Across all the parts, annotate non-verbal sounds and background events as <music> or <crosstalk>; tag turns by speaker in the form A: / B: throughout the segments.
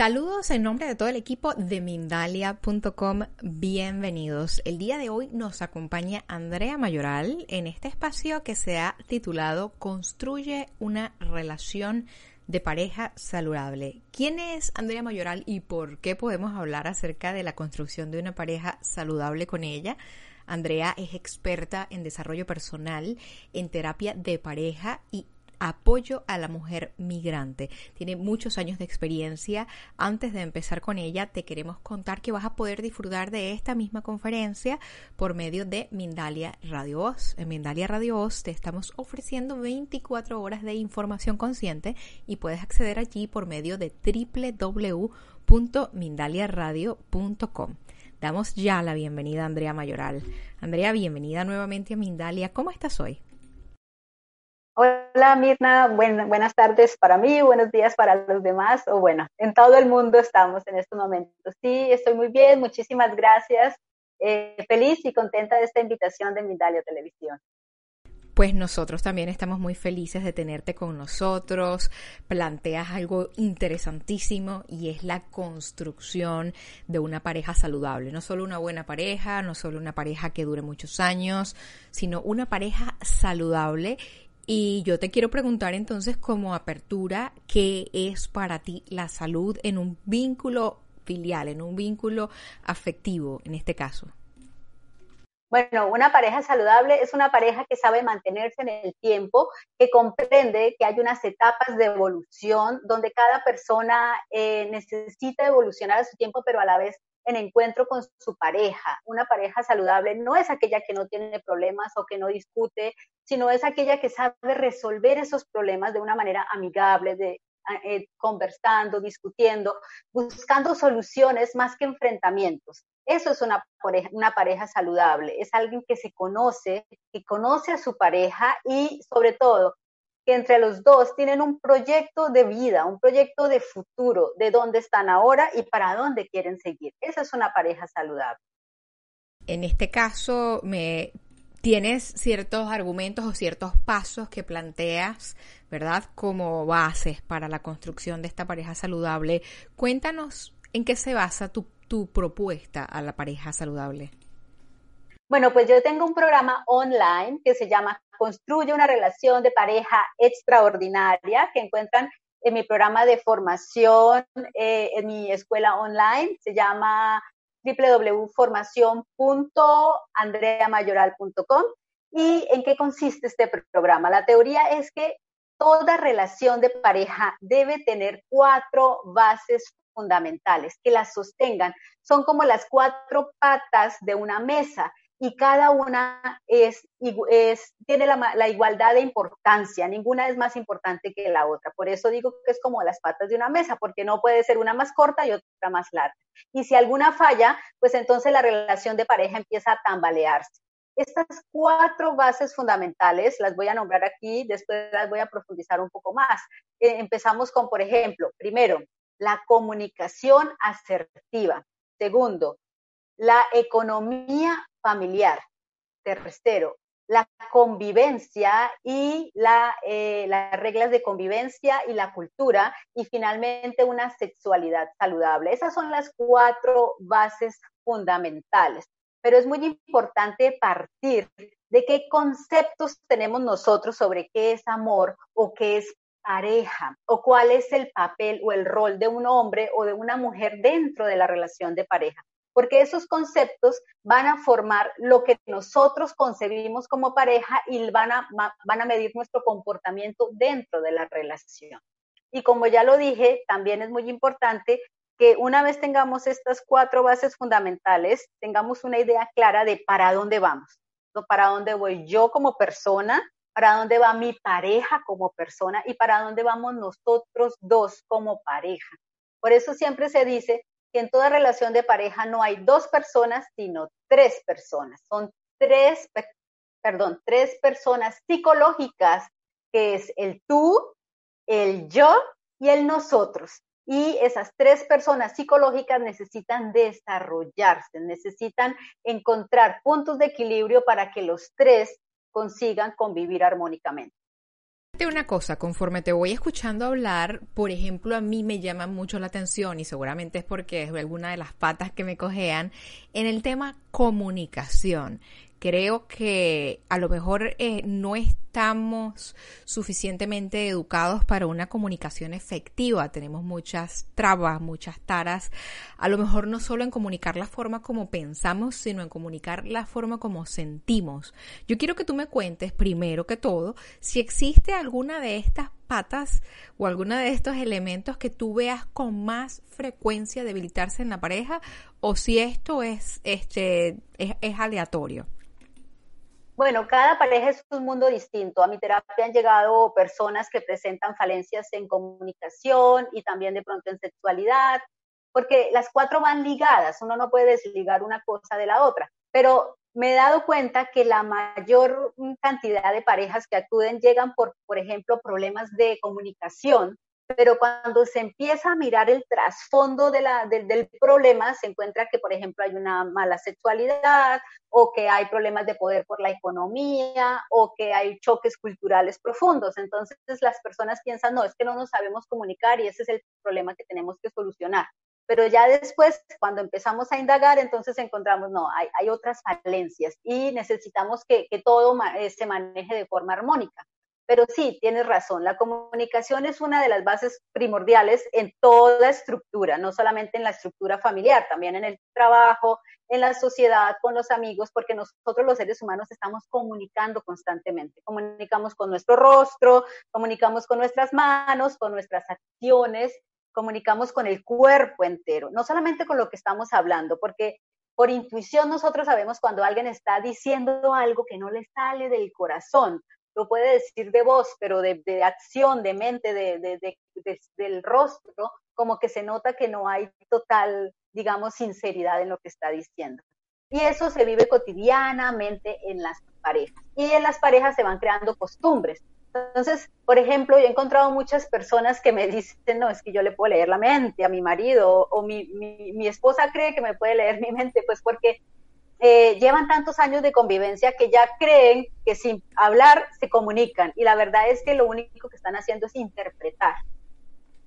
A: Saludos en nombre de todo el equipo de Mindalia.com. Bienvenidos. El día de hoy nos acompaña Andrea Mayoral en este espacio que se ha titulado Construye una relación de pareja saludable. ¿Quién es Andrea Mayoral y por qué podemos hablar acerca de la construcción de una pareja saludable con ella? Andrea es experta en desarrollo personal, en terapia de pareja y apoyo a la mujer migrante. Tiene muchos años de experiencia. Antes de empezar con ella, te queremos contar que vas a poder disfrutar de esta misma conferencia por medio de Mindalia Radio Voz. En Mindalia Radio Voz te estamos ofreciendo 24 horas de información consciente y puedes acceder allí por medio de www.mindaliaradio.com. Damos ya la bienvenida a Andrea Mayoral. Andrea, bienvenida nuevamente a Mindalia. ¿Cómo estás hoy?
B: Hola Mirna, buenas tardes para mí, buenos días para los demás, o bueno, en todo el mundo estamos en estos momentos. Sí, estoy muy bien, muchísimas gracias. Eh, feliz y contenta de esta invitación de Mindalia Televisión.
A: Pues nosotros también estamos muy felices de tenerte con nosotros. Planteas algo interesantísimo y es la construcción de una pareja saludable. No solo una buena pareja, no solo una pareja que dure muchos años, sino una pareja saludable y yo te quiero preguntar entonces como apertura, ¿qué es para ti la salud en un vínculo filial, en un vínculo afectivo en este caso?
B: Bueno, una pareja saludable es una pareja que sabe mantenerse en el tiempo, que comprende que hay unas etapas de evolución donde cada persona eh, necesita evolucionar a su tiempo, pero a la vez en encuentro con su pareja. Una pareja saludable no es aquella que no tiene problemas o que no discute, sino es aquella que sabe resolver esos problemas de una manera amigable, de, eh, conversando, discutiendo, buscando soluciones más que enfrentamientos. Eso es una pareja, una pareja saludable, es alguien que se conoce, que conoce a su pareja y sobre todo que entre los dos tienen un proyecto de vida, un proyecto de futuro, de dónde están ahora y para dónde quieren seguir. Esa es una pareja saludable.
A: En este caso, me tienes ciertos argumentos o ciertos pasos que planteas, ¿verdad? Como bases para la construcción de esta pareja saludable. Cuéntanos en qué se basa tu, tu propuesta a la pareja saludable.
B: Bueno, pues yo tengo un programa online que se llama Construye una relación de pareja extraordinaria que encuentran en mi programa de formación eh, en mi escuela online. Se llama www.formación.andreamayoral.com. ¿Y en qué consiste este programa? La teoría es que toda relación de pareja debe tener cuatro bases fundamentales que las sostengan. Son como las cuatro patas de una mesa y cada una es, tiene la, la, igualdad de importancia, ninguna es más importante que la otra. Por eso digo que es como las patas de una mesa, porque no puede ser una más corta y otra más larga. Y si alguna falla, pues entonces la relación de pareja empieza a tambalearse. Estas cuatro bases fundamentales las voy a nombrar aquí, después las voy a profundizar un poco más. Eh, empezamos con, por ejemplo, primero, la comunicación asertiva. Segundo, la economía familiar. Tercero, la convivencia y la, eh, las reglas de convivencia y la cultura. Y finalmente, una sexualidad saludable. Esas son las cuatro bases fundamentales. Pero es muy importante partir de qué conceptos tenemos nosotros sobre qué es amor o qué es pareja o cuál es el papel o el rol de un hombre o de una mujer dentro de la relación de pareja porque esos conceptos van a formar lo que nosotros concebimos como pareja y van a, van a medir nuestro comportamiento dentro de la relación. Y como ya lo dije, también es muy importante que una vez tengamos estas cuatro bases fundamentales, tengamos una idea clara de para dónde vamos, para dónde voy yo como persona, para dónde va mi pareja como persona y para dónde vamos nosotros dos como pareja. Por eso siempre se dice que en toda relación de pareja no hay dos personas, sino tres personas. Son tres, perdón, tres personas psicológicas, que es el tú, el yo y el nosotros. Y esas tres personas psicológicas necesitan desarrollarse, necesitan encontrar puntos de equilibrio para que los tres consigan convivir armónicamente.
A: De una cosa, conforme te voy escuchando hablar, por ejemplo, a mí me llama mucho la atención y seguramente es porque es alguna de las patas que me cojean en el tema comunicación creo que a lo mejor eh, no estamos suficientemente educados para una comunicación efectiva. Tenemos muchas trabas, muchas taras. A lo mejor no solo en comunicar la forma como pensamos, sino en comunicar la forma como sentimos. Yo quiero que tú me cuentes, primero que todo, si existe alguna de estas patas o alguna de estos elementos que tú veas con más frecuencia debilitarse en la pareja o si esto es, este, es aleatorio.
B: Bueno, cada pareja es un mundo distinto. A mi terapia han llegado personas que presentan falencias en comunicación y también de pronto en sexualidad, porque las cuatro van ligadas, uno no puede desligar una cosa de la otra. Pero me he dado cuenta que la mayor cantidad de parejas que acuden llegan por, por ejemplo, problemas de comunicación, pero cuando se empieza a mirar el trasfondo del problema, se encuentra que, por ejemplo, hay una mala sexualidad o que hay problemas de poder por la economía o que hay choques culturales profundos. Entonces las personas piensan, no, es que no nos sabemos comunicar y ese es el problema que tenemos que solucionar. Pero ya después, cuando empezamos a indagar, entonces encontramos, no, hay, otras falencias y necesitamos que, que todo eh, se maneje de forma armónica. Pero sí, tienes razón, la comunicación es una de las bases primordiales en toda estructura, no solamente en la estructura familiar, también en el trabajo, en la sociedad, con los amigos, porque nosotros los seres humanos estamos comunicando constantemente. Comunicamos con nuestro rostro, comunicamos con nuestras manos, con nuestras acciones, comunicamos con el cuerpo entero, no solamente con lo que estamos hablando, porque por intuición nosotros sabemos cuando alguien está diciendo algo que no le sale del corazón lo puede decir de voz, pero de, acción, de mente, de, del rostro, como que se nota que no hay total, digamos, sinceridad en lo que está diciendo. Y eso se vive cotidianamente en las parejas. Y en las parejas se van creando costumbres. Entonces, por ejemplo, yo he encontrado muchas personas que me dicen, no, es que yo le puedo leer la mente a mi marido o mi, mi, mi esposa cree que me puede leer mi mente, pues porque eh, llevan tantos años de convivencia que ya creen que sin hablar se comunican. Y la verdad es que lo único que están haciendo es interpretar.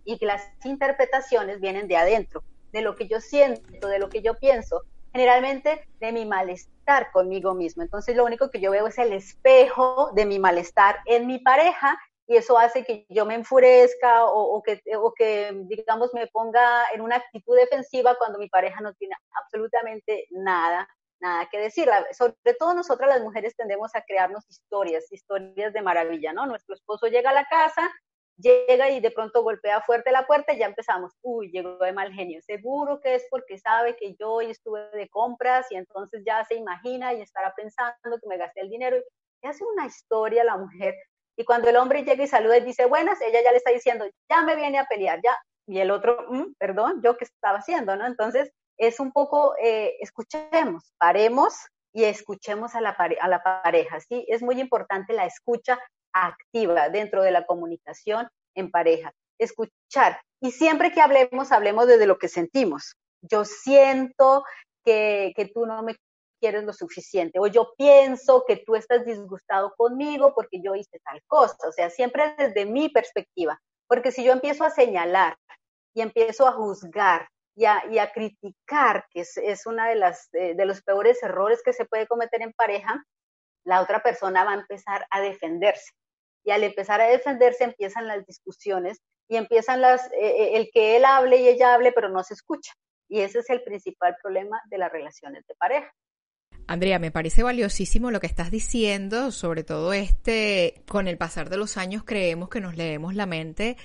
B: Y que las interpretaciones vienen de adentro, de lo que yo siento, de lo que yo pienso, generalmente de mi malestar conmigo mismo. Entonces lo único que yo veo es el espejo de mi malestar en mi pareja y eso hace que yo me enfurezca o, que, o, que, digamos, me ponga en una actitud defensiva cuando mi pareja no tiene absolutamente nada nada que decir. Sobre todo nosotras las mujeres tendemos a crearnos historias, historias de maravilla, ¿no? Nuestro esposo llega a la casa, llega y de pronto golpea fuerte la puerta y ya empezamos, uy, llegó de mal genio. Seguro que es porque sabe que yo hoy estuve de compras y entonces ya se imagina y estará pensando que me gasté el dinero. Y hace una historia la mujer. Y cuando el hombre llega y saluda y dice buenas, ella ya le está diciendo, ya me viene a pelear, ya. Y el otro, mm, perdón, yo qué estaba haciendo, ¿no? Entonces, es un poco, eh, escuchemos, paremos y escuchemos a la, a la pareja, ¿sí? Es muy importante la escucha activa dentro de la comunicación en pareja. Escuchar. Y siempre que hablemos, hablemos desde lo que sentimos. Yo siento que, que tú no me quieres lo suficiente o yo pienso que tú estás disgustado conmigo porque yo hice tal cosa. O sea, siempre desde mi perspectiva. Porque si yo empiezo a señalar y empiezo a juzgar y a, criticar, que es, es una de, las, de los peores errores que se puede cometer en pareja, la otra persona va a empezar a defenderse. Y al empezar a defenderse empiezan las discusiones y empiezan las, eh, eh, el que él hable y ella hable, pero no se escucha. Y ese es el principal problema de las relaciones de pareja.
A: Andrea, me parece valiosísimo lo que estás diciendo, sobre todo este, con el pasar de los años creemos que nos leemos la mente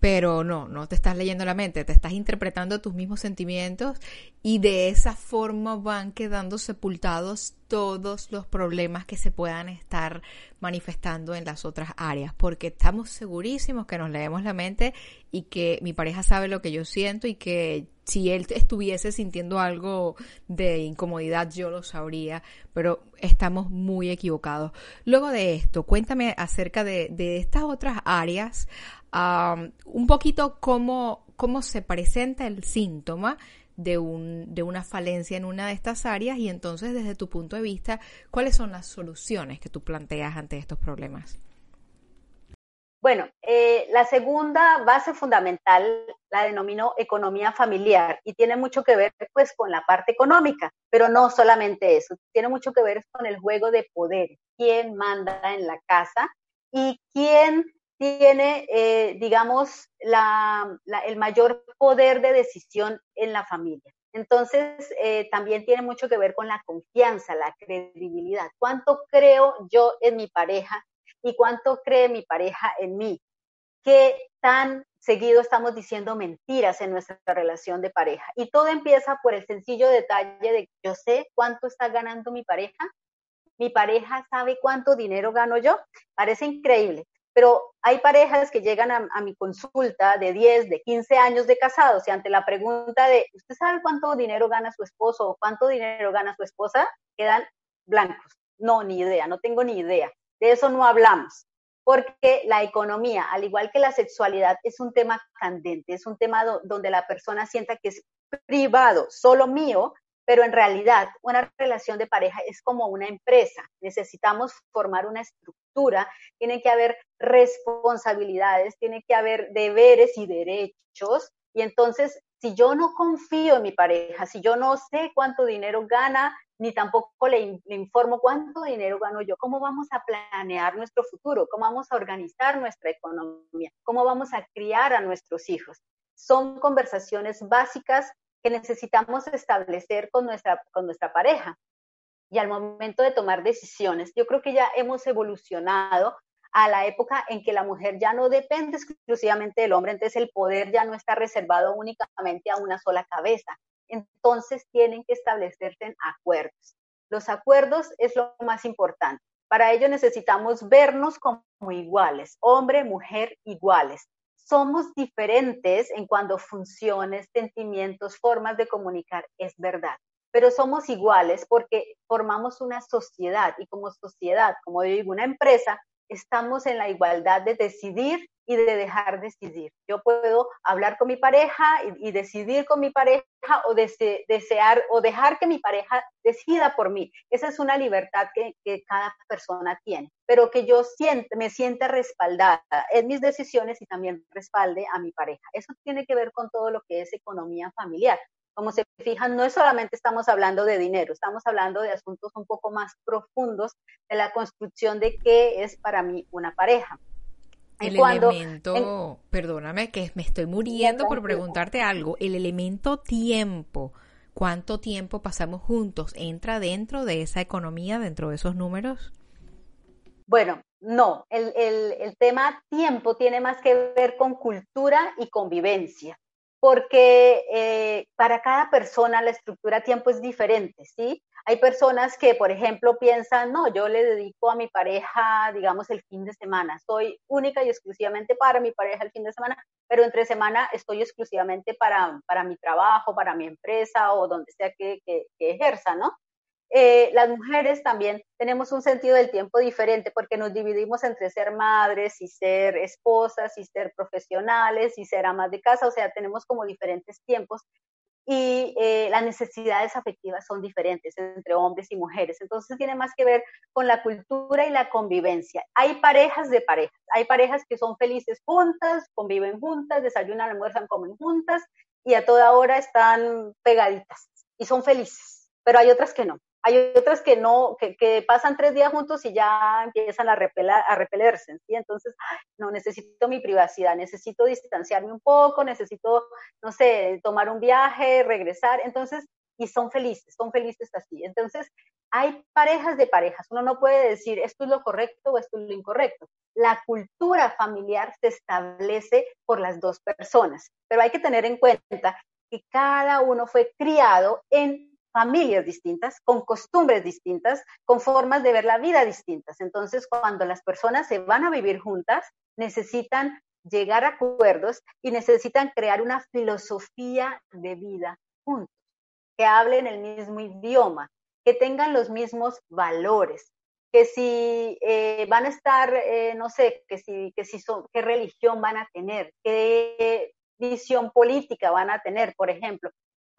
A: pero no, no te estás leyendo la mente, te estás interpretando tus mismos sentimientos y de esa forma van quedando sepultados todos los problemas que se puedan estar manifestando en las otras áreas, porque estamos segurísimos que nos leemos la mente y que mi pareja sabe lo que yo siento y que si él estuviese sintiendo algo de incomodidad yo lo sabría, pero estamos muy equivocados. Luego de esto, cuéntame acerca de, de estas otras áreas un poquito cómo, cómo se presenta el síntoma de, un, de una falencia en una de estas áreas y entonces desde tu punto de vista, ¿cuáles son las soluciones que tú planteas ante estos problemas?
B: Bueno, eh, la segunda base fundamental la denomino economía familiar y tiene mucho que ver pues con la parte económica, pero no solamente eso, tiene mucho que ver con el juego de poder, quién manda en la casa y quién tiene, eh, digamos, el mayor poder de decisión en la familia. Entonces, eh, también tiene mucho que ver con la confianza, la credibilidad. ¿Cuánto creo yo en mi pareja y cuánto cree mi pareja en mí? ¿Qué tan seguido estamos diciendo mentiras en nuestra relación de pareja? Y todo empieza por el sencillo detalle de yo sé cuánto está ganando mi pareja, mi pareja sabe cuánto dinero gano yo. Parece increíble, pero hay parejas que llegan a, mi consulta de 10, de 15 años de casados y ante la pregunta de, ¿usted sabe cuánto dinero gana su esposo o cuánto dinero gana su esposa? Quedan blancos. No, ni idea, no tengo ni idea. De eso no hablamos, porque la economía, al igual que la sexualidad, es un tema candente, es un tema donde la persona sienta que es privado, solo mío, pero en realidad una relación de pareja es como una empresa. Necesitamos formar una estructura, tiene que haber responsabilidades, tiene que haber deberes y derechos. Y entonces, si yo no confío en mi pareja, si yo no sé cuánto dinero gana, ni tampoco le, le informo cuánto dinero gano yo, cómo vamos a planear nuestro futuro, cómo vamos a organizar nuestra economía, cómo vamos a criar a nuestros hijos. Son conversaciones básicas que necesitamos establecer con nuestra, con nuestra pareja. Y al momento de tomar decisiones, yo creo que ya hemos evolucionado a la época en que la mujer ya no depende exclusivamente del hombre, entonces el poder ya no está reservado únicamente a una sola cabeza. Entonces tienen que establecerse acuerdos. Los acuerdos es lo más importante. Para ello necesitamos vernos como iguales, hombre, mujer, iguales somos diferentes en cuanto a funciones, sentimientos, formas de comunicar, es verdad, pero somos iguales porque formamos una sociedad y como sociedad, como digo, una empresa, estamos en la igualdad de decidir y de dejar decidir. Yo puedo hablar con mi pareja y, decidir con mi pareja o desear o dejar que mi pareja decida por mí. Esa es una libertad que, cada persona tiene, pero que yo me siente respaldada en mis decisiones y también respalde a mi pareja. Eso tiene que ver con todo lo que es economía familiar. Como se fijan, no es solamente estamos hablando de dinero, estamos hablando de asuntos un poco más profundos de la construcción de qué es para mí una pareja.
A: El elemento, perdóname que me estoy muriendo por preguntarte algo, el elemento tiempo, ¿cuánto tiempo pasamos juntos? ¿Entra dentro de esa economía, dentro de esos números?
B: Bueno, no, el, el, el tema tiempo tiene más que ver con cultura y convivencia porque eh, para cada persona la estructura tiempo es diferente, ¿sí? Hay personas que, por ejemplo, piensan, no, yo le dedico a mi pareja, digamos, el fin de semana, soy única y exclusivamente para mi pareja el fin de semana, pero entre semana estoy exclusivamente para, para mi trabajo, para mi empresa o donde sea que, que ejerza, ¿no? Eh, las mujeres también tenemos un sentido del tiempo diferente porque nos dividimos entre ser madres y ser esposas y ser profesionales y ser amas de casa, o sea, tenemos como diferentes tiempos y eh, las necesidades afectivas son diferentes entre hombres y mujeres. Entonces tiene más que ver con la cultura y la convivencia. Hay parejas de parejas, hay parejas que son felices juntas, conviven juntas, desayunan, almuerzan, comen juntas y a toda hora están pegaditas y son felices, pero hay otras que no. Hay otras que no, que, pasan tres días juntos y ya empiezan a, repelar, a repelerse, ¿sí? Entonces, no, necesito mi privacidad, necesito distanciarme un poco, necesito, no sé, tomar un viaje, regresar, entonces, y son felices, son felices así. Entonces, hay parejas de parejas, uno no puede decir esto es lo correcto o esto es lo incorrecto. La cultura familiar se establece por las dos personas, pero hay que tener en cuenta que cada uno fue criado en familias distintas, con costumbres distintas, con formas de ver la vida distintas. Entonces, cuando las personas se van a vivir juntas, necesitan llegar a acuerdos y necesitan crear una filosofía de vida juntos, que hablen el mismo idioma, que tengan los mismos valores, que si eh, van a estar, eh, no sé, que si, que si son, qué religión van a tener, qué visión política van a tener, por ejemplo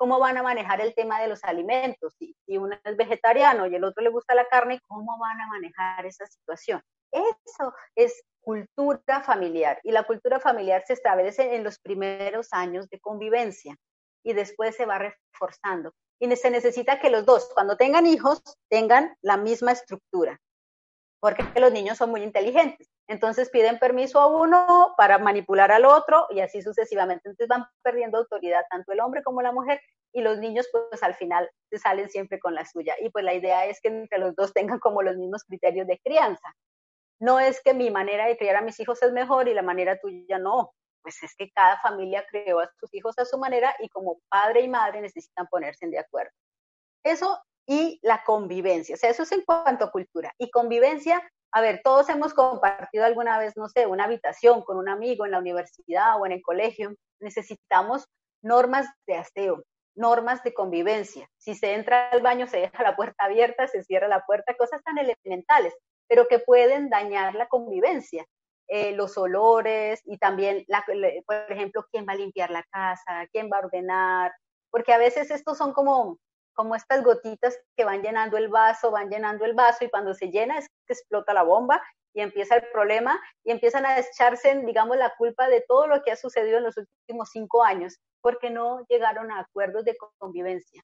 B: cómo van a manejar el tema de los alimentos. Si, si uno es vegetariano y el otro le gusta la carne, ¿cómo van a manejar esa situación? Eso es cultura familiar. Y la cultura familiar se establece en los primeros años de convivencia y después se va reforzando. Y se necesita que los dos, cuando tengan hijos, tengan la misma estructura, porque los niños son muy inteligentes. Entonces piden permiso a uno para manipular al otro y así sucesivamente. Entonces van perdiendo autoridad tanto el hombre como la mujer y los niños pues al final se salen siempre con la suya. Y pues la idea es que entre los dos tengan como los mismos criterios de crianza. No es que mi manera de criar a mis hijos es mejor y la manera tuya no. Pues es que cada familia creó a sus hijos a su manera y como padre y madre necesitan ponerse de acuerdo. Eso y la convivencia. O sea, eso es en cuanto a cultura. Y convivencia, a ver, todos hemos compartido alguna vez, no sé, una habitación con un amigo en la universidad o en el colegio. Necesitamos normas de aseo, normas de convivencia. Si se entra al baño, se deja la puerta abierta, se cierra la puerta, cosas tan elementales, pero que pueden dañar la convivencia. Eh, los olores y también, por ejemplo, quién va a limpiar la casa, quién va a ordenar, porque a veces estos son como, como estas gotitas que van llenando el vaso, van llenando el vaso y cuando se llena es que explota la bomba y empieza el problema y empiezan a echarse, digamos, la culpa de todo lo que ha sucedido en los últimos cinco años, porque no llegaron a acuerdos de convivencia,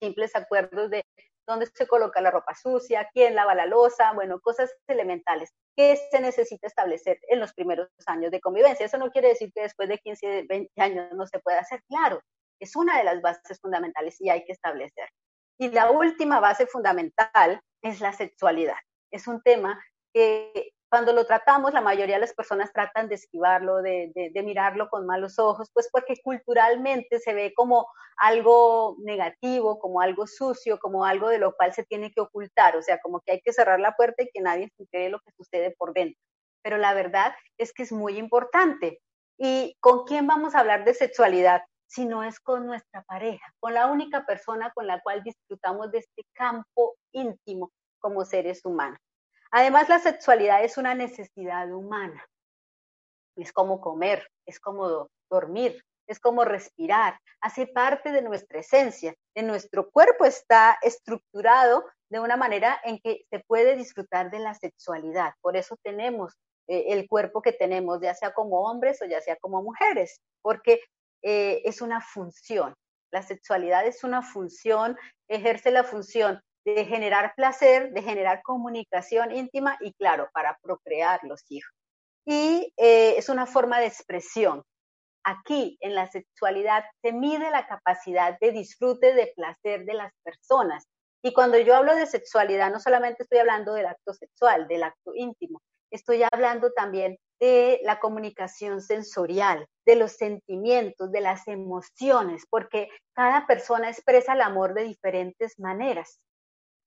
B: simples acuerdos de dónde se coloca la ropa sucia, quién lava la losa, bueno, cosas elementales que se necesita establecer en los primeros años de convivencia. Eso no quiere decir que después de 15, 20 años no se pueda hacer, claro, es una de las bases fundamentales y hay que establecer. Y la última base fundamental es la sexualidad. Es un tema que cuando lo tratamos, la mayoría de las personas tratan de esquivarlo, de, mirarlo con malos ojos, pues porque culturalmente se ve como algo negativo, como algo sucio, como algo de lo cual se tiene que ocultar, o sea, como que hay que cerrar la puerta y que nadie se entere lo que sucede por dentro. Pero la verdad es que es muy importante. ¿Y con quién vamos a hablar de sexualidad? Si no es con nuestra pareja, con la única persona con la cual disfrutamos de este campo íntimo como seres humanos. Además, la sexualidad es una necesidad humana. Es como comer, es como dormir, es como respirar, hace parte de nuestra esencia, de nuestro cuerpo está estructurado de una manera en que se puede disfrutar de la sexualidad. Por eso tenemos eh, el cuerpo que tenemos, ya sea como hombres o ya sea como mujeres, porque eh, es una función. La sexualidad es una función, ejerce la función de generar placer, de generar comunicación íntima y claro, para procrear los hijos. Y eh, es una forma de expresión. Aquí en la sexualidad se mide la capacidad de disfrute, de placer de las personas. Y cuando yo hablo de sexualidad, no solamente estoy hablando del acto sexual, del acto íntimo, estoy hablando también de la comunicación sensorial, de los sentimientos, de las emociones, porque cada persona expresa el amor de diferentes maneras.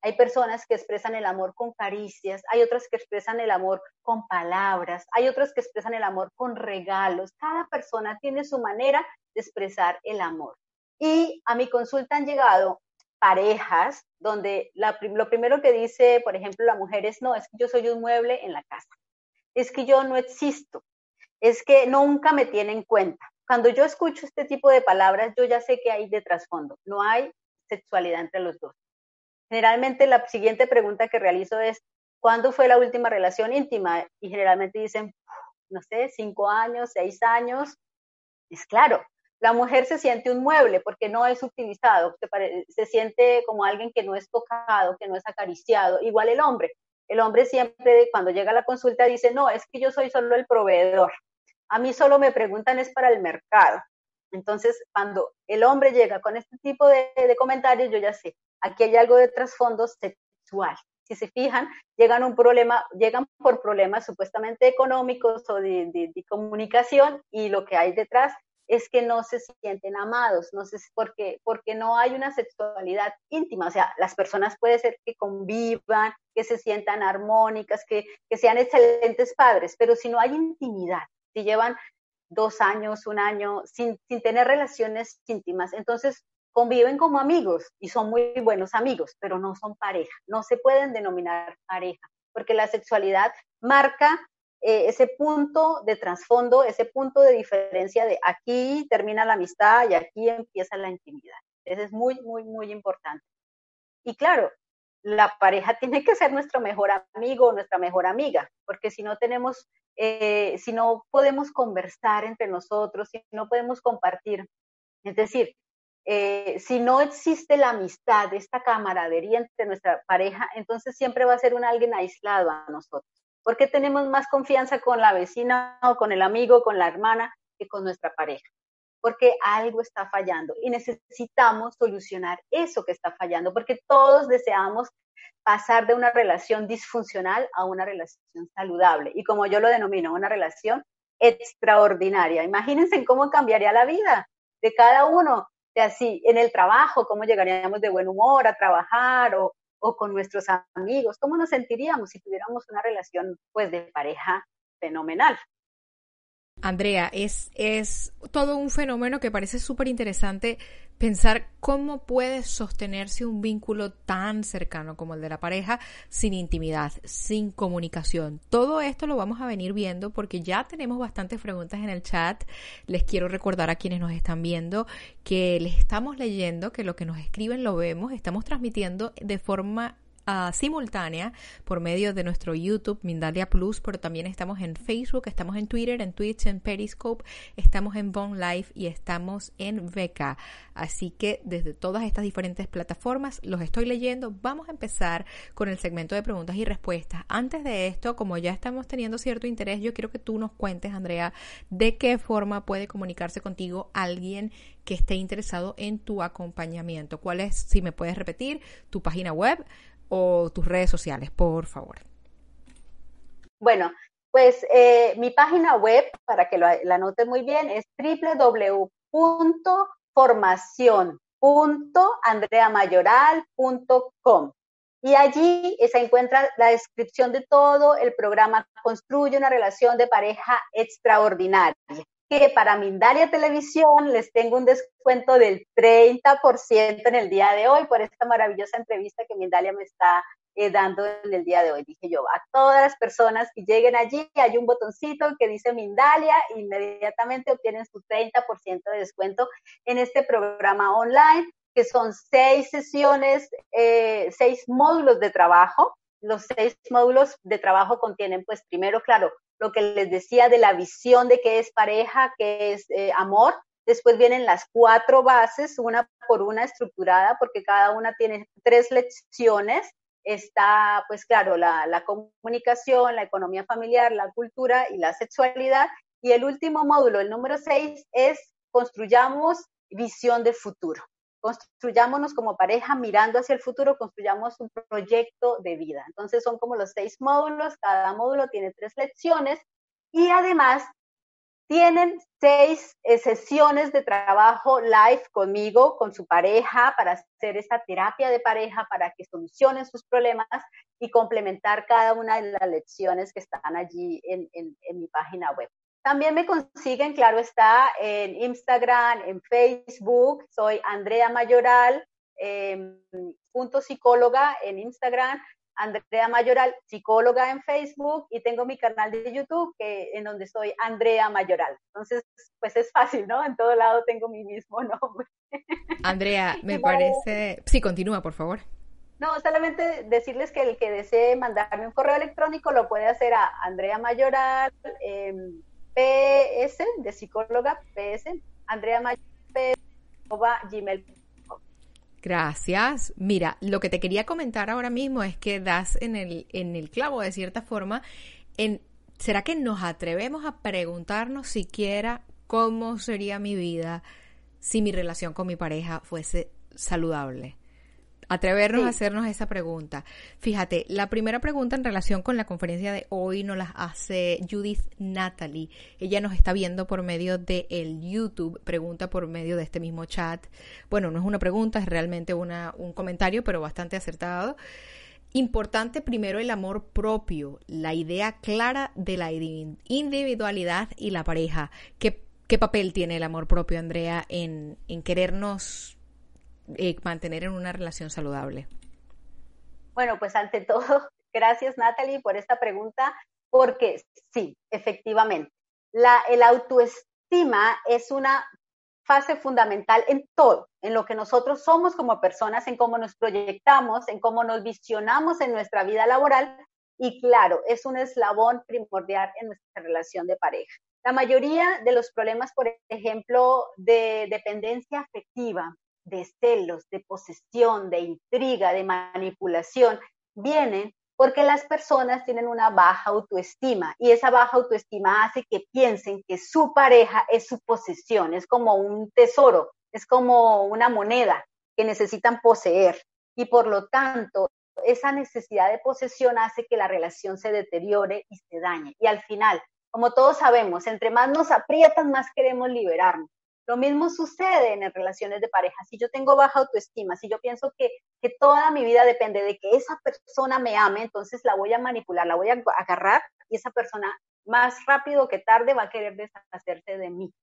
B: Hay personas que expresan el amor con caricias, hay otras que expresan el amor con palabras, hay otras que expresan el amor con regalos. Cada persona tiene su manera de expresar el amor. Y a mi consulta han llegado parejas donde lo primero que dice, por ejemplo, la mujer es, no, es que yo soy un mueble en la casa, es que yo no existo, es que nunca me tiene en cuenta. Cuando yo escucho este tipo de palabras, yo ya sé que hay de trasfondo, no hay sexualidad entre los dos. Generalmente la siguiente pregunta que realizo es, ¿cuándo fue la última relación íntima? Y generalmente dicen, no sé, cinco años, seis años. Es claro, la mujer se siente un mueble porque no es utilizado, se, se, siente como alguien que no es tocado, que no es acariciado. Igual el hombre. El hombre siempre cuando llega a la consulta dice, no, es que yo soy solo el proveedor. A mí solo me preguntan es para el mercado. Entonces, cuando el hombre llega con este tipo de, comentarios, yo ya sé, aquí hay algo de trasfondo sexual. Si se fijan, llegan un problema, llegan por problemas supuestamente económicos o de, comunicación y lo que hay detrás es que no se sienten amados, no sé por qué, porque no hay una sexualidad íntima, o sea, las personas puede ser que convivan, que se sientan armónicas, que, que sean excelentes padres, pero si no hay intimidad, si llevan dos años, un año, sin, sin tener relaciones íntimas, entonces conviven como amigos y son muy buenos amigos, pero no son pareja, no se pueden denominar pareja, porque la sexualidad marca eh, ese punto de trasfondo, ese punto de diferencia de aquí termina la amistad y aquí empieza la intimidad. Eso es muy, muy, muy importante. Y claro, la pareja <laughs> tiene que ser nuestro mejor amigo o nuestra mejor amiga, porque si no tenemos, eh, si no podemos conversar entre nosotros, si no podemos compartir, es decir, eh, si no existe la amistad, esta camaradería entre nuestra pareja, entonces siempre va a ser un alguien aislado a nosotros. Porque tenemos más confianza con la vecina o con el amigo, con la hermana, que con nuestra pareja? Porque algo está fallando y necesitamos solucionar eso que está fallando, porque todos deseamos pasar de una relación disfuncional a una relación saludable y como yo lo denomino, una relación extraordinaria. Imagínense en cómo cambiaría la vida de cada uno así en el trabajo, cómo llegaríamos de buen humor a trabajar o, o con nuestros amigos, cómo nos sentiríamos si tuviéramos una relación pues de pareja fenomenal.
A: Andrea, es, es todo un fenómeno que parece súper interesante pensar cómo puede sostenerse un vínculo tan cercano como el de la pareja sin intimidad, sin comunicación. Todo esto lo vamos a venir viendo porque ya tenemos bastantes preguntas en el chat. Les quiero recordar a quienes nos están viendo que les estamos leyendo, que lo que nos escriben lo vemos, estamos transmitiendo de forma simultánea por medio de nuestro YouTube Mindalia Plus, pero también estamos en Facebook, estamos en Twitter, en Twitch, en Periscope, estamos en Bone Life y estamos en VK. Así que desde todas estas diferentes plataformas los estoy leyendo. Vamos a empezar con el segmento de preguntas y respuestas. Antes de esto, como ya estamos teniendo cierto interés, yo quiero que tú nos cuentes, Andrea, de qué forma puede comunicarse contigo alguien que esté interesado en tu acompañamiento. ¿Cuál es, si me puedes repetir, tu página web? O tus redes sociales, por favor.
B: Bueno, pues eh, mi página web, para que la anoten muy bien, es www.formación.andreamayoral.com. Y allí se encuentra la descripción de todo el programa Construye una relación de pareja extraordinaria que para Mindalia Televisión les tengo un descuento del 30% en el día de hoy por esta maravillosa entrevista que Mindalia me está eh, dando en el día de hoy. Dije yo, a todas las personas que lleguen allí, hay un botoncito que dice Mindalia, inmediatamente obtienen su 30% de descuento en este programa online, que son seis sesiones, eh, seis módulos de trabajo. Los seis módulos de trabajo contienen, pues primero, claro, lo que les decía de la visión de qué es pareja, qué es eh, amor. Después vienen las cuatro bases, una por una estructurada, porque cada una tiene tres lecciones. Está, pues claro, la, la comunicación, la economía familiar, la cultura y la sexualidad. Y el último módulo, el número seis, es construyamos visión de futuro construyámonos como pareja mirando hacia el futuro, construyamos un proyecto de vida. Entonces son como los seis módulos, cada módulo tiene tres lecciones y además tienen seis eh, sesiones de trabajo live conmigo, con su pareja, para hacer esta terapia de pareja, para que solucionen sus problemas y complementar cada una de las lecciones que están allí en mi página web. También me consiguen, claro está, en Instagram, en Facebook. Soy Andrea Mayoral, em, punto psicóloga en Instagram. Andrea Mayoral, psicóloga en Facebook y tengo mi canal de YouTube que, en donde soy Andrea Mayoral. Entonces, pues es fácil, ¿no? En todo lado tengo mi mismo <laughs> nombre.
A: Andrea, <laughs> me parece... Sí, continúa, por favor.
B: No, solamente decirles que el que desee mandarme un correo electrónico lo puede hacer a Andrea Mayoral. Eh, PS, de psicóloga, PS, Andrea Mayor, gmail.
A: Gracias. Mira, lo que te quería comentar ahora mismo es que das en el, en el clavo de cierta forma. En, ¿Será que nos atrevemos a preguntarnos siquiera cómo sería mi vida si mi relación con mi pareja fuese saludable? Atrevernos a hacernos esa pregunta. Fíjate, la primera pregunta en relación con la conferencia de hoy nos la hace Judith Natalie. Ella nos está viendo por medio de el YouTube, pregunta por medio de este mismo chat. Bueno, no es una pregunta, es realmente una, un comentario, pero bastante acertado. Importante primero el amor propio, la idea clara de la individualidad y la pareja. ¿Qué, qué papel tiene el amor propio, Andrea, en, en querernos eh, mantener en una relación saludable?
B: Bueno, pues ante todo, <laughs> gracias Natalie por esta pregunta, porque sí, efectivamente, el autoestima es una fase fundamental en todo, en lo que nosotros somos como personas, en cómo nos proyectamos, en cómo nos visionamos en nuestra vida laboral y claro, es un eslabón primordial en nuestra relación de pareja. La mayoría de los problemas, por ejemplo, de dependencia afectiva, de celos, de posesión, de intriga, de manipulación, vienen porque las personas tienen una baja autoestima y esa baja autoestima hace que piensen que su pareja es su posesión, es como un tesoro, es como una moneda que necesitan poseer y por lo tanto esa necesidad de posesión hace que la relación se deteriore y se dañe y al final, como todos sabemos, entre más nos aprietan, más queremos liberarnos. Lo mismo sucede en relaciones de pareja. Si yo tengo baja autoestima, si yo pienso que, que toda mi vida depende de que esa persona me ame, entonces la voy a manipular, la voy a agarrar y esa persona más rápido que tarde va a querer deshacerse de mí.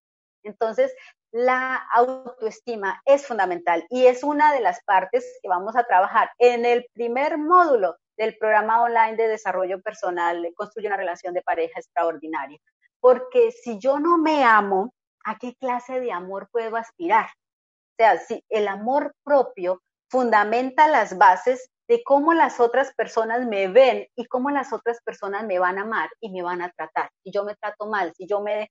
B: Entonces, la autoestima es fundamental y es una de las partes que vamos a trabajar en el primer módulo del programa online de desarrollo personal, Construye una relación de pareja extraordinaria. Porque si yo no me amo, ¿a qué clase de amor puedo aspirar? O sea, si el amor propio fundamenta las bases de cómo las otras personas me ven y cómo las otras personas me van a amar y me van a tratar. Si yo me trato mal, si yo me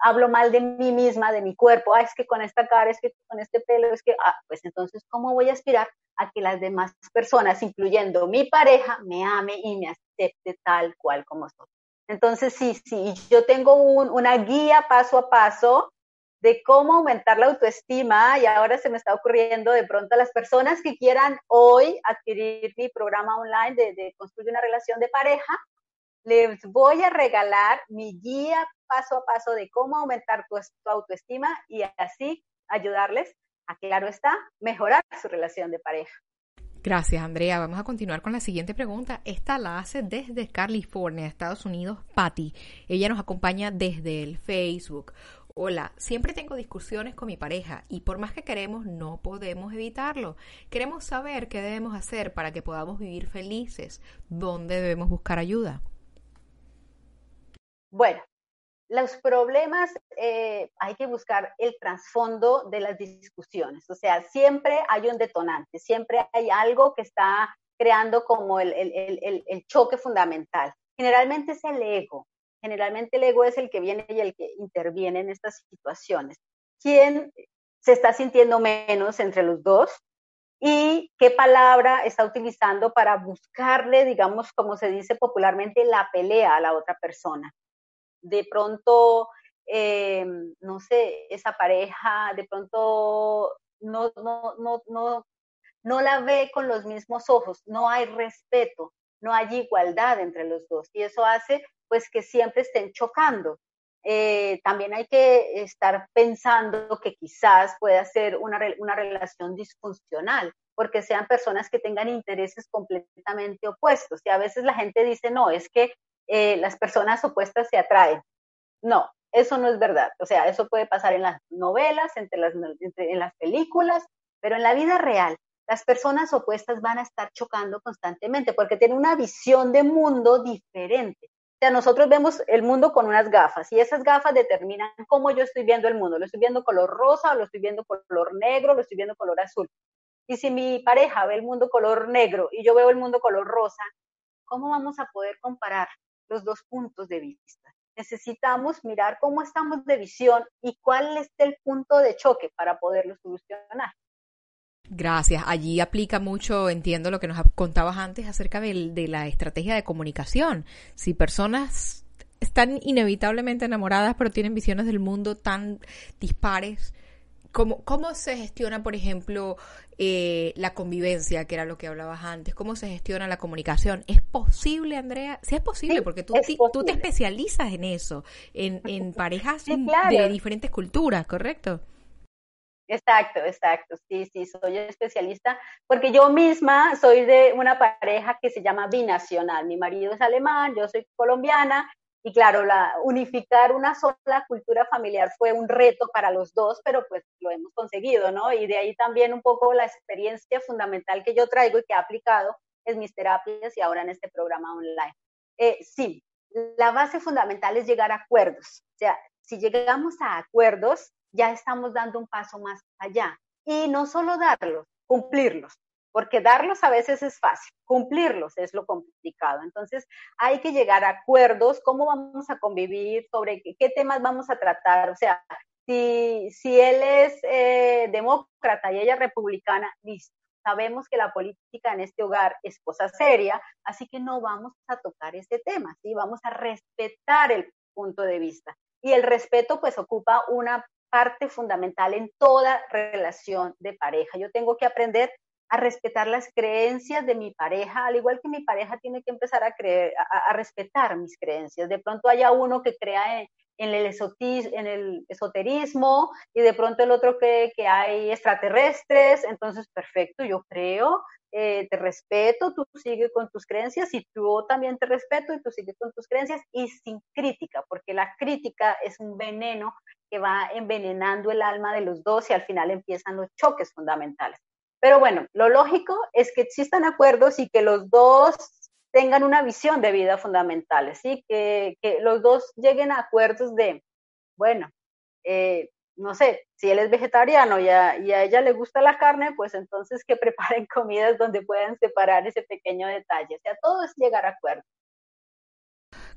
B: hablo mal de mí misma, de mi cuerpo, es que con esta cara, es que con este pelo, es que, ah, pues entonces, ¿cómo voy a aspirar a que las demás personas, incluyendo mi pareja, me ame y me acepte tal cual como soy? Entonces, sí, sí, yo tengo una guía paso a paso de cómo aumentar la autoestima y ahora se me está ocurriendo de pronto a las personas que quieran hoy adquirir mi programa online de, Construye una relación de pareja, les voy a regalar mi guía paso a paso de cómo aumentar tu, tu autoestima y así ayudarles a, claro está, mejorar su relación de pareja.
A: Gracias, Andrea. Vamos a continuar con la siguiente pregunta. Esta la hace desde California, Estados Unidos, Patty. Ella nos acompaña desde el Facebook. Hola, siempre tengo discusiones con mi pareja y por más que queremos no podemos evitarlo. Queremos saber qué debemos hacer para que podamos vivir felices. ¿Dónde debemos buscar ayuda?
B: Bueno, los problemas eh, hay que buscar el trasfondo de las discusiones, o sea, siempre hay un detonante, siempre hay algo que está creando como el, choque fundamental. Generalmente es el ego, generalmente el ego es el que viene y el que interviene en estas situaciones. ¿Quién se está sintiendo menos entre los dos? y qué palabra está utilizando para buscarle, digamos, como se dice popularmente, la pelea a la otra persona de pronto, eh, no sé, esa pareja de pronto no, no, no, no, no la ve con los mismos ojos, no hay respeto, no hay igualdad entre los dos y eso hace pues que siempre estén chocando. Eh, también hay que estar pensando que quizás pueda ser una, una relación disfuncional, porque sean personas que tengan intereses completamente opuestos. Y a veces la gente dice, no, es que eh, las personas opuestas se atraen. No, eso no es verdad. O sea, eso puede pasar en las novelas, entre las, en las películas, pero en la vida real, las personas opuestas van a estar chocando constantemente porque tienen una visión de mundo diferente. O sea, nosotros vemos el mundo con unas gafas y esas gafas determinan cómo yo estoy viendo el mundo. Lo estoy viendo color rosa, o lo estoy viendo color negro, lo estoy viendo color azul. Y si mi pareja ve el mundo color negro y yo veo el mundo color rosa, ¿cómo vamos a poder comparar los dos puntos de vista. Necesitamos mirar cómo estamos de visión y cuál es el punto de choque para poderlo solucionar.
A: Gracias. Allí aplica mucho, entiendo lo que nos contabas antes acerca de, de la estrategia de comunicación. Si personas están inevitablemente enamoradas pero tienen visiones del mundo tan dispares, ¿Cómo, ¿Cómo se gestiona, por ejemplo, eh, la convivencia, que era lo que hablabas antes? ¿Cómo se gestiona la comunicación? ¿Es posible, Andrea? Sí, es posible, porque tú, tú te especializas en eso, en, en parejas de diferentes culturas, ¿correcto?
B: Exacto, exacto. Sí, sí, soy especialista porque yo misma soy de una pareja que se llama binacional. Mi marido es alemán, yo soy colombiana y claro, la, unificar una sola cultura familiar fue un reto para los dos, pero pues lo hemos conseguido, ¿no? Y de ahí también un poco la experiencia fundamental que yo traigo y que he aplicado en mis terapias y ahora en este programa online. Eh, sí, la base fundamental es llegar a acuerdos. O sea, si llegamos a acuerdos, ya estamos dando un paso más allá. Y no solo darlos, cumplirlos, porque darlos a veces es fácil, cumplirlos es lo complicado. Entonces hay que llegar a acuerdos, cómo vamos a convivir, sobre qué, temas vamos a tratar. O sea, si, si él es eh, demócrata y ella republicana, listo. Sabemos que la política en este hogar es cosa seria, así que no vamos a tocar este tema, ¿sí? Vamos a respetar el punto de vista. Y el respeto pues ocupa una parte fundamental en toda relación de pareja. Yo tengo que aprender a respetar las creencias de mi pareja, al igual que mi pareja tiene que empezar a, creer, a, respetar mis creencias. De pronto haya uno que crea en, el, en el esoterismo y de pronto el otro cree que hay extraterrestres, entonces perfecto, yo creo, eh, te respeto, tú sigues con tus creencias y tú también te respeto y tú sigues con tus creencias y sin crítica, porque la crítica es un veneno que va envenenando el alma de los dos y al final empiezan los choques fundamentales. Pero bueno, lo lógico es que existan acuerdos y que los dos tengan una visión de vida fundamental, ¿sí? Que, los dos lleguen a acuerdos de, bueno, eh, no sé, si él es vegetariano y a, y a, ella le gusta la carne, pues entonces que <laughs> preparen comidas donde puedan separar ese pequeño detalle. O sea, todo es llegar a acuerdo.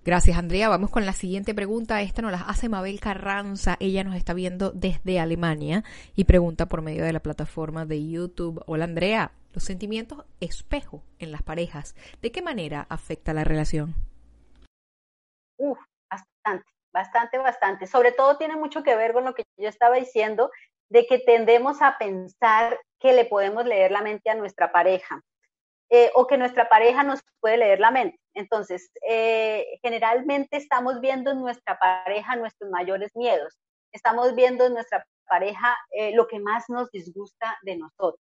A: Gracias, Andrea. Vamos con la siguiente pregunta. Esta nos la hace Mabel Carranza. Ella nos está viendo desde Alemania y pregunta por medio de la plataforma de YouTube. Hola, Andrea. Los sentimientos espejo en las parejas, ¿de qué manera afecta la relación?
B: Uf, bastante bastante, bastante. Sobre todo tiene mucho que ver con lo que yo estaba diciendo, de que tendemos a pensar que le podemos leer la mente a nuestra pareja eh, o que nuestra pareja nos puede leer la mente. Entonces, eh, generalmente estamos viendo en nuestra pareja nuestros mayores miedos, estamos viendo en nuestra pareja eh, lo que más nos disgusta de nosotros.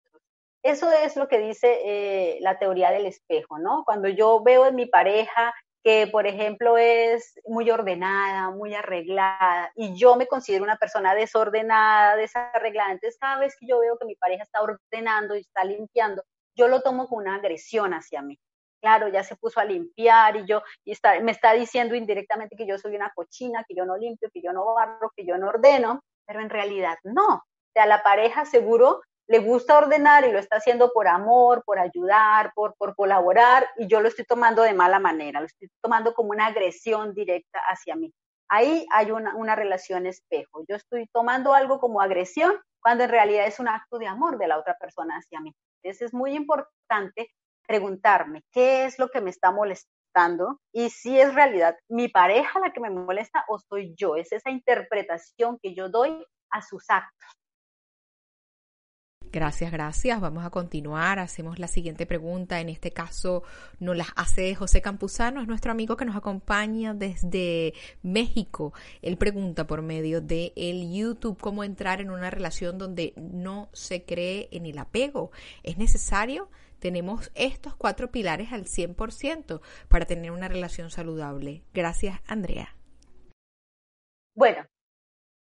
B: Eso es lo que dice la teoría del espejo, ¿no? Cuando yo veo en mi pareja que, por ejemplo, es muy ordenada, muy arreglada, y yo me considero una persona desordenada, desarreglada, entonces cada vez que yo veo que mi pareja está ordenando y está limpiando, yo lo tomo como una agresión hacia mí. Claro, ya se puso a limpiar y yo y está, me está diciendo indirectamente que yo soy una cochina, que yo no limpio, que yo no barro, que yo no ordeno, pero en realidad no. O sea, la pareja seguro le gusta ordenar y lo está haciendo por amor, por ayudar, por, por colaborar, y yo lo estoy tomando de mala manera, lo estoy tomando como una agresión directa hacia mí. Ahí hay una, una relación espejo. Yo estoy tomando algo como agresión cuando en realidad es un acto de amor de la otra persona hacia mí. Entonces es muy importante preguntarme qué es lo que me está molestando y si es realidad mi pareja la que me molesta o soy yo. Es esa interpretación que yo doy a sus actos.
A: Gracias, gracias. Vamos a continuar. Hacemos la siguiente pregunta. En este caso nos la hace José Campuzano, es nuestro amigo que nos acompaña desde México. Él pregunta por medio de el YouTube cómo entrar en una relación donde no se cree en el apego. ¿Es necesario? Tenemos estos cuatro pilares al 100% para tener una relación saludable. Gracias, Andrea.
B: Bueno,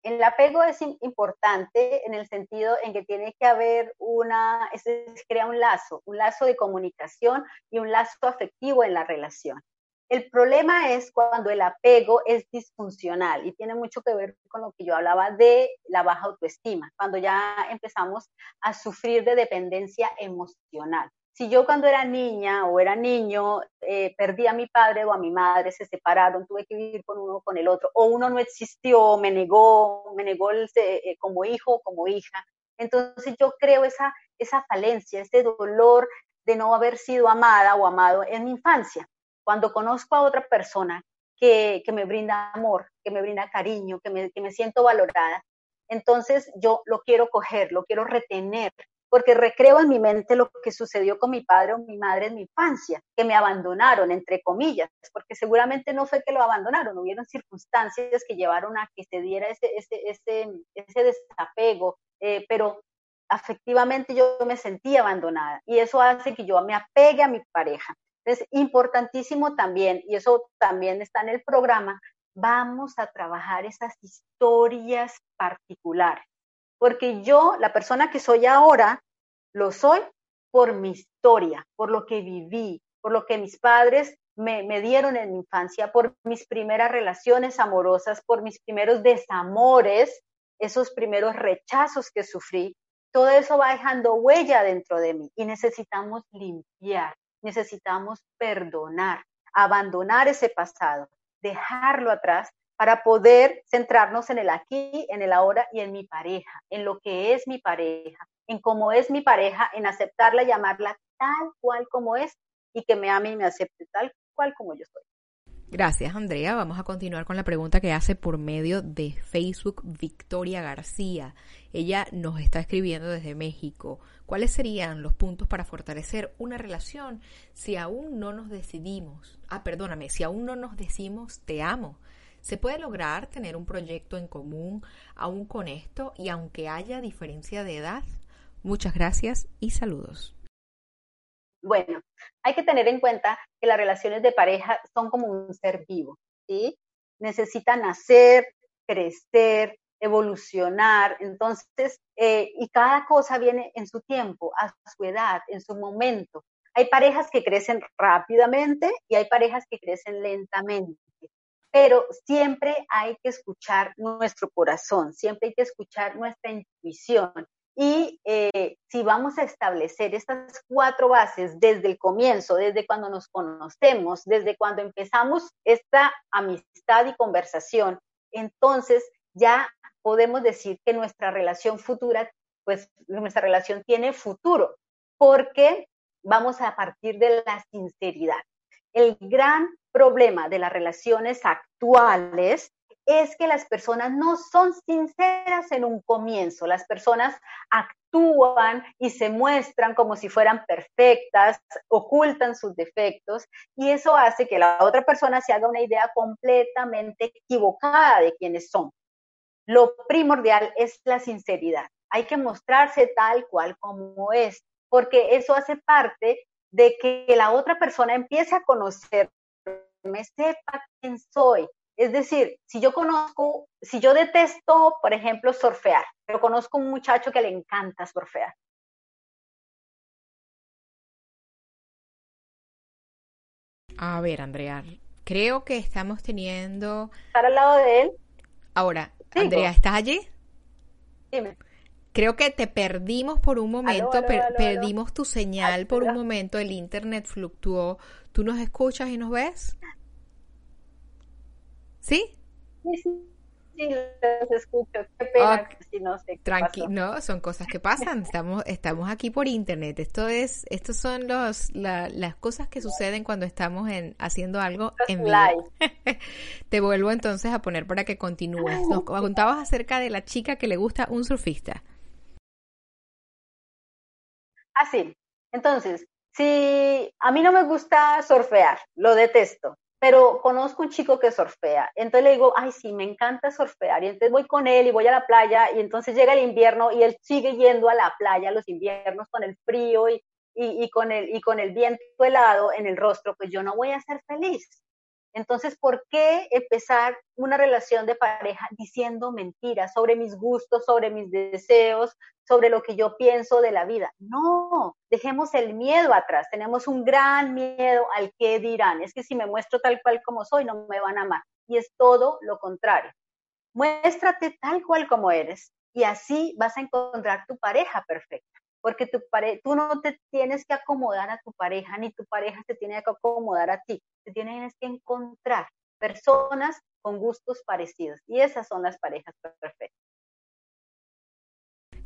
B: el apego es importante en el sentido en que tiene que haber una, se crea un lazo, un lazo de comunicación y un lazo afectivo en la relación. El problema es cuando el apego es disfuncional y tiene mucho que ver con lo que yo hablaba de la baja autoestima, cuando ya empezamos a sufrir de dependencia emocional si yo cuando era niña o era niño eh, perdí a mi padre o a mi madre, se separaron, tuve que vivir con uno o con el otro, o uno no existió, me negó, me negó eh, como hijo o como hija, entonces yo creo esa, esa falencia, ese dolor de no haber sido amada o amado en mi infancia. Cuando conozco a otra persona que, que me brinda amor, que me brinda cariño, que me, que me siento valorada, entonces yo lo quiero coger, lo quiero retener, porque recreo en mi mente lo que sucedió con mi padre o mi madre en mi infancia, que me abandonaron, entre comillas, porque seguramente no fue que lo abandonaron, hubieron circunstancias que llevaron a que se diera ese, desapego, eh, pero afectivamente yo me sentí abandonada y eso hace que yo me apegue a mi pareja. Es importantísimo también, y eso también está en el programa, vamos a trabajar esas historias particulares porque yo, la persona que soy ahora, lo soy por mi historia, por lo que viví, por lo que mis padres me, dieron en mi infancia, por mis primeras relaciones amorosas, por mis primeros desamores, esos primeros rechazos que sufrí, todo eso va dejando huella dentro de mí y necesitamos limpiar, necesitamos perdonar, abandonar ese pasado, dejarlo atrás para poder centrarnos en el aquí, en el ahora y en mi pareja, en lo que es mi pareja, en cómo es mi pareja, en aceptarla y amarla tal cual como es y que me ame y me acepte tal cual como yo soy.
A: Gracias, Andrea. Vamos a continuar con la pregunta que hace por medio de Facebook Victoria García. Ella nos está escribiendo desde México. ¿Cuáles serían los puntos para fortalecer una relación si aún no nos decidimos? Ah, perdóname, si aún no nos decimos te amo. ¿Se puede lograr tener un proyecto en común aún con esto y aunque haya diferencia de edad? Muchas gracias y saludos.
B: Bueno, hay que tener en cuenta que las relaciones de pareja son como un ser vivo, ¿sí? Necesitan nacer, crecer, evolucionar, entonces, eh, y cada cosa viene en su tiempo, a su edad, en su momento. Hay parejas que crecen rápidamente y hay parejas que crecen lentamente, pero siempre hay que escuchar nuestro corazón, siempre hay que escuchar nuestra intuición y eh, si vamos a establecer estas cuatro bases desde el comienzo, desde cuando nos conocemos, desde cuando empezamos esta amistad y conversación, entonces ya podemos decir que nuestra relación futura, pues nuestra relación tiene futuro, porque vamos a partir de la sinceridad. El gran problema de las relaciones actuales es que las personas no son sinceras en un comienzo. Las personas actúan y se muestran como si fueran perfectas, ocultan sus defectos y eso hace que la otra persona se haga una idea completamente equivocada de quiénes son. Lo primordial es la sinceridad. Hay que mostrarse tal cual como es, porque eso hace parte de que la otra persona empiece a conocerme, sepa quién soy, es decir, si yo conozco, si yo detesto, por ejemplo, surfear, pero conozco un muchacho que le encanta surfear.
A: A ver, Andrea, creo que estamos teniendo...
B: Estar al lado de él.
A: Ahora, Andrea, ¿estás allí? Dime. Creo que te perdimos por un momento, perdimos tu señal por un momento, el internet fluctuó. ¿Tú nos escuchas y nos ves?
B: ¿Sí? Sí, sí. Sí, los escucho. Qué pena si no sé
A: Tranquilo, no, son cosas que pasan. Estamos, estamos aquí por internet. Esto es, estos son los, las cosas que suceden cuando estamos en, haciendo algo en vivo. <laughs> Te vuelvo entonces a poner para que continúes. Nos <laughs> contabas acerca de la chica que le gusta un surfista.
B: Así. Ah, entonces, si a mí no me gusta surfear, lo detesto pero conozco un chico que surfea. Entonces le digo, ay, sí, me encanta surfear. Y entonces voy con él y voy a la playa y entonces llega el invierno y él sigue yendo a la playa los inviernos con el frío y, y, con, el, y con el viento helado en el rostro, pues yo no voy a ser feliz. Entonces, ¿por qué empezar una relación de pareja diciendo mentiras sobre mis gustos, sobre mis deseos, sobre lo que yo pienso de la vida? No, dejemos el miedo atrás. Tenemos un gran miedo al que dirán. Es que si me muestro tal cual como soy, no me van a amar. Y es todo lo contrario. Muéstrate tal cual como eres y así vas a encontrar tu pareja perfecta porque tu tú no te tienes que acomodar a tu pareja, ni tu pareja se tiene que acomodar a ti, te tienes que encontrar personas con gustos parecidos y esas son las parejas perfectas.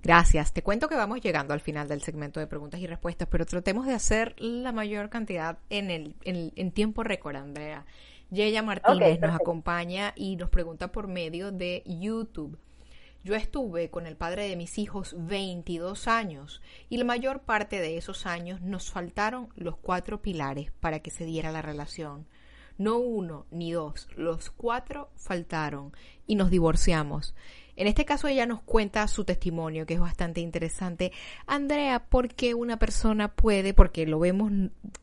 A: Gracias. Te cuento que vamos llegando al final del segmento de preguntas y respuestas, pero tratemos de hacer la mayor cantidad en, el, en, tiempo récord, Andrea. Yeya Martínez nos acompaña y nos pregunta por medio de YouTube. Yo estuve con el padre de mis hijos 22 años y la mayor parte de esos años nos faltaron los cuatro pilares para que se diera la relación. No uno ni dos, los cuatro faltaron y nos divorciamos. En este caso ella nos cuenta su testimonio, que es bastante interesante. Andrea, ¿por qué una persona puede, porque lo vemos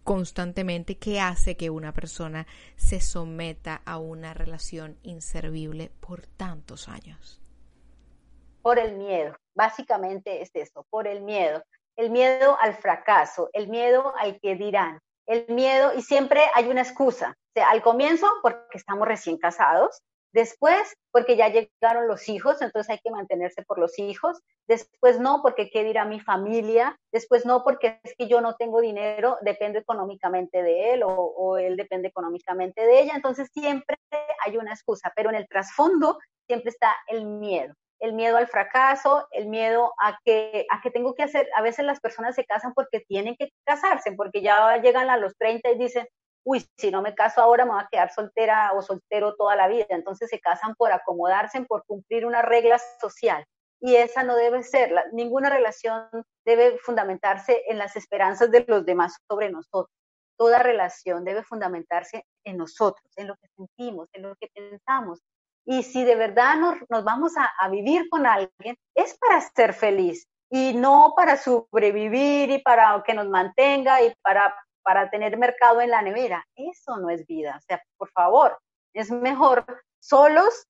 A: constantemente, qué hace que una persona se someta a una relación inservible por tantos años?
B: Por el miedo. Básicamente es eso, por el miedo. El miedo al fracaso, el miedo al que dirán, el miedo, y siempre hay una excusa. Al comienzo, porque estamos recién casados, Después, porque ya llegaron los hijos, entonces hay que mantenerse por los hijos. Después no, porque qué dirá mi familia. Después no, porque es que yo no tengo dinero, dependo económicamente de él o él depende económicamente de ella. Entonces siempre hay una excusa, pero en el trasfondo siempre está el miedo el miedo al fracaso, el miedo a que, a que tengo que hacer, a veces las personas se casan porque tienen que casarse, porque ya llegan a los 30 y dicen, uy, si no me caso ahora me voy a quedar soltera o soltero toda la vida. Entonces se casan por acomodarse, por cumplir una regla social. Y esa no debe ser, ninguna relación debe fundamentarse en las esperanzas de los demás sobre nosotros. Toda relación debe fundamentarse en nosotros, en lo que sentimos, en lo que pensamos, y si de verdad nos, nos vamos a, vivir con alguien, es para ser feliz y no para sobrevivir y para que nos mantenga y para, para tener mercado en la nevera. Eso no es vida. O sea, por favor, es mejor solos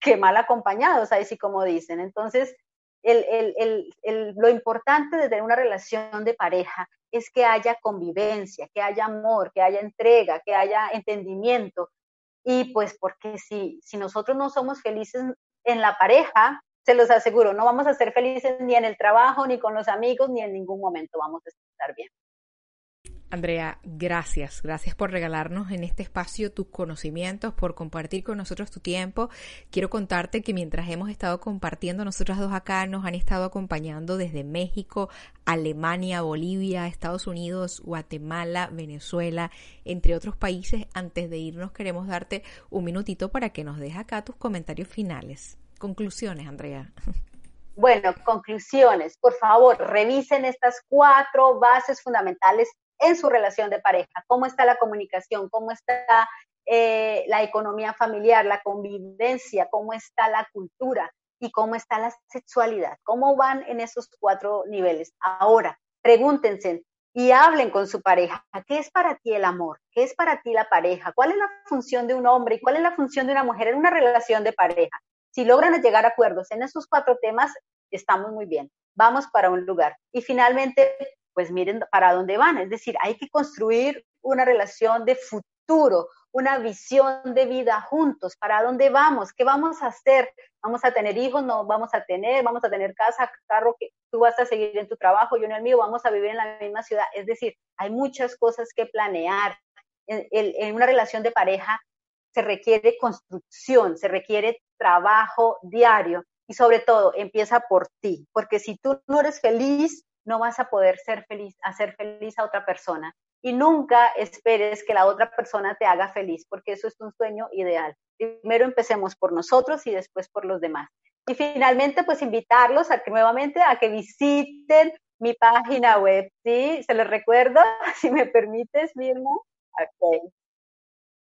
B: que mal acompañados, ahí sí como dicen. Entonces, el, el, el, lo importante de tener una relación de pareja es que haya convivencia, que haya amor, que haya entrega, que haya entendimiento, y pues porque si, si nosotros no somos felices en la pareja, se los aseguro, no vamos a ser felices ni en el trabajo, ni con los amigos, ni en ningún momento vamos a estar bien.
A: Andrea, gracias. Gracias por regalarnos en este espacio tus conocimientos, por compartir con nosotros tu tiempo. Quiero contarte que mientras hemos estado compartiendo nosotras dos acá, nos han estado acompañando desde México, Alemania, Bolivia, Estados Unidos, Guatemala, Venezuela, entre otros países. Antes de irnos, queremos darte un minutito para que nos dejes acá tus comentarios finales. Conclusiones, Andrea.
B: Bueno, conclusiones. Por favor, revisen estas cuatro bases fundamentales en su relación de pareja, cómo está la comunicación, cómo está eh, la economía familiar, la convivencia, cómo está la cultura y cómo está la sexualidad, cómo van en esos cuatro niveles. Ahora, pregúntense y hablen con su pareja, ¿qué es para ti el amor? ¿Qué es para ti la pareja? ¿Cuál es la función de un hombre y cuál es la función de una mujer en una relación de pareja? Si logran llegar a acuerdos en esos cuatro temas, estamos muy bien. Vamos para un lugar. Y finalmente, pues miren para dónde van. Es decir, hay que construir una relación de futuro, una visión de vida juntos, para dónde vamos, qué vamos a hacer, vamos a tener hijos, no vamos a tener, vamos a tener casa, carro, que tú vas a seguir en tu trabajo, yo en el mío, vamos a vivir en la misma ciudad. Es decir, hay muchas cosas que planear. En, en una relación de pareja se requiere construcción, se requiere trabajo diario y sobre todo empieza por ti, porque si tú no eres feliz, no vas a poder ser feliz, hacer feliz a otra persona. Y nunca esperes que la otra persona te haga feliz, porque eso es un sueño ideal. Primero empecemos por nosotros y después por los demás. Y finalmente, pues invitarlos a que nuevamente a que visiten mi página web, ¿sí? Se les recuerdo, <laughs> si me permites, Mirna. Okay.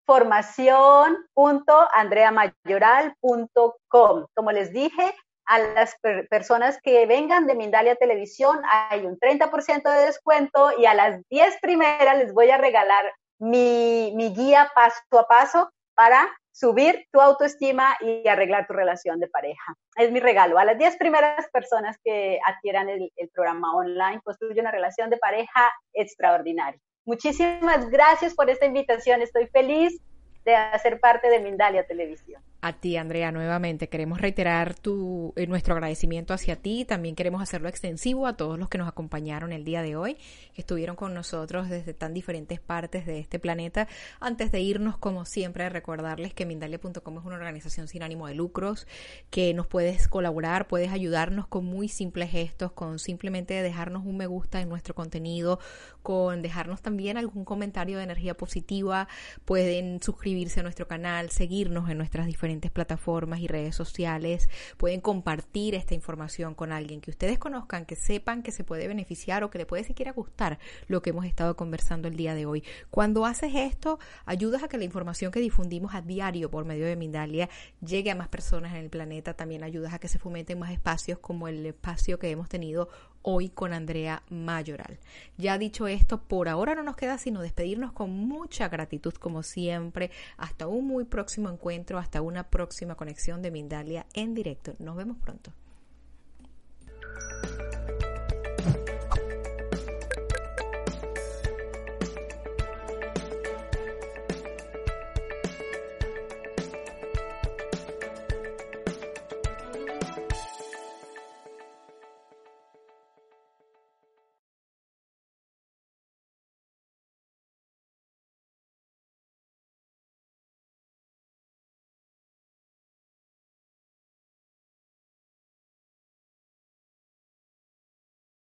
B: Formación.andreamayoral.com. Como les dije, a las personas que vengan de Mindalia Televisión hay un 30% de descuento y a las 10 primeras les voy a regalar mi, mi guía paso a paso para subir tu autoestima y arreglar tu relación de pareja. Es mi regalo. A las 10 primeras personas que adquieran el, el programa online, construye una relación de pareja extraordinaria. Muchísimas gracias por esta invitación. Estoy feliz de hacer parte de Mindalia Televisión.
A: A ti, Andrea, nuevamente queremos reiterar tu, eh, nuestro agradecimiento hacia ti. También queremos hacerlo extensivo a todos los que nos acompañaron el día de hoy, que estuvieron con nosotros desde tan diferentes partes de este planeta. Antes de irnos, como siempre, recordarles que Mindalia.com es una organización sin ánimo de lucros, que nos puedes colaborar, puedes ayudarnos con muy simples gestos, con simplemente dejarnos un me gusta en nuestro contenido, con dejarnos también algún comentario de energía positiva. Pueden suscribirse a nuestro canal, seguirnos en nuestras diferentes plataformas y redes sociales, pueden compartir esta información con alguien que ustedes conozcan, que sepan que se puede beneficiar o que le puede siquiera gustar lo que hemos estado conversando el día de hoy. Cuando haces esto, ayudas a que la información que difundimos a diario por medio de Mindalia llegue a más personas en el planeta, también ayudas a que se fomenten más espacios como el espacio que hemos tenido hoy con Andrea Mayoral. Ya dicho esto, por ahora no nos queda sino despedirnos con mucha gratitud como siempre. Hasta un muy próximo encuentro, hasta una próxima conexión de Mindalia en directo. Nos vemos pronto.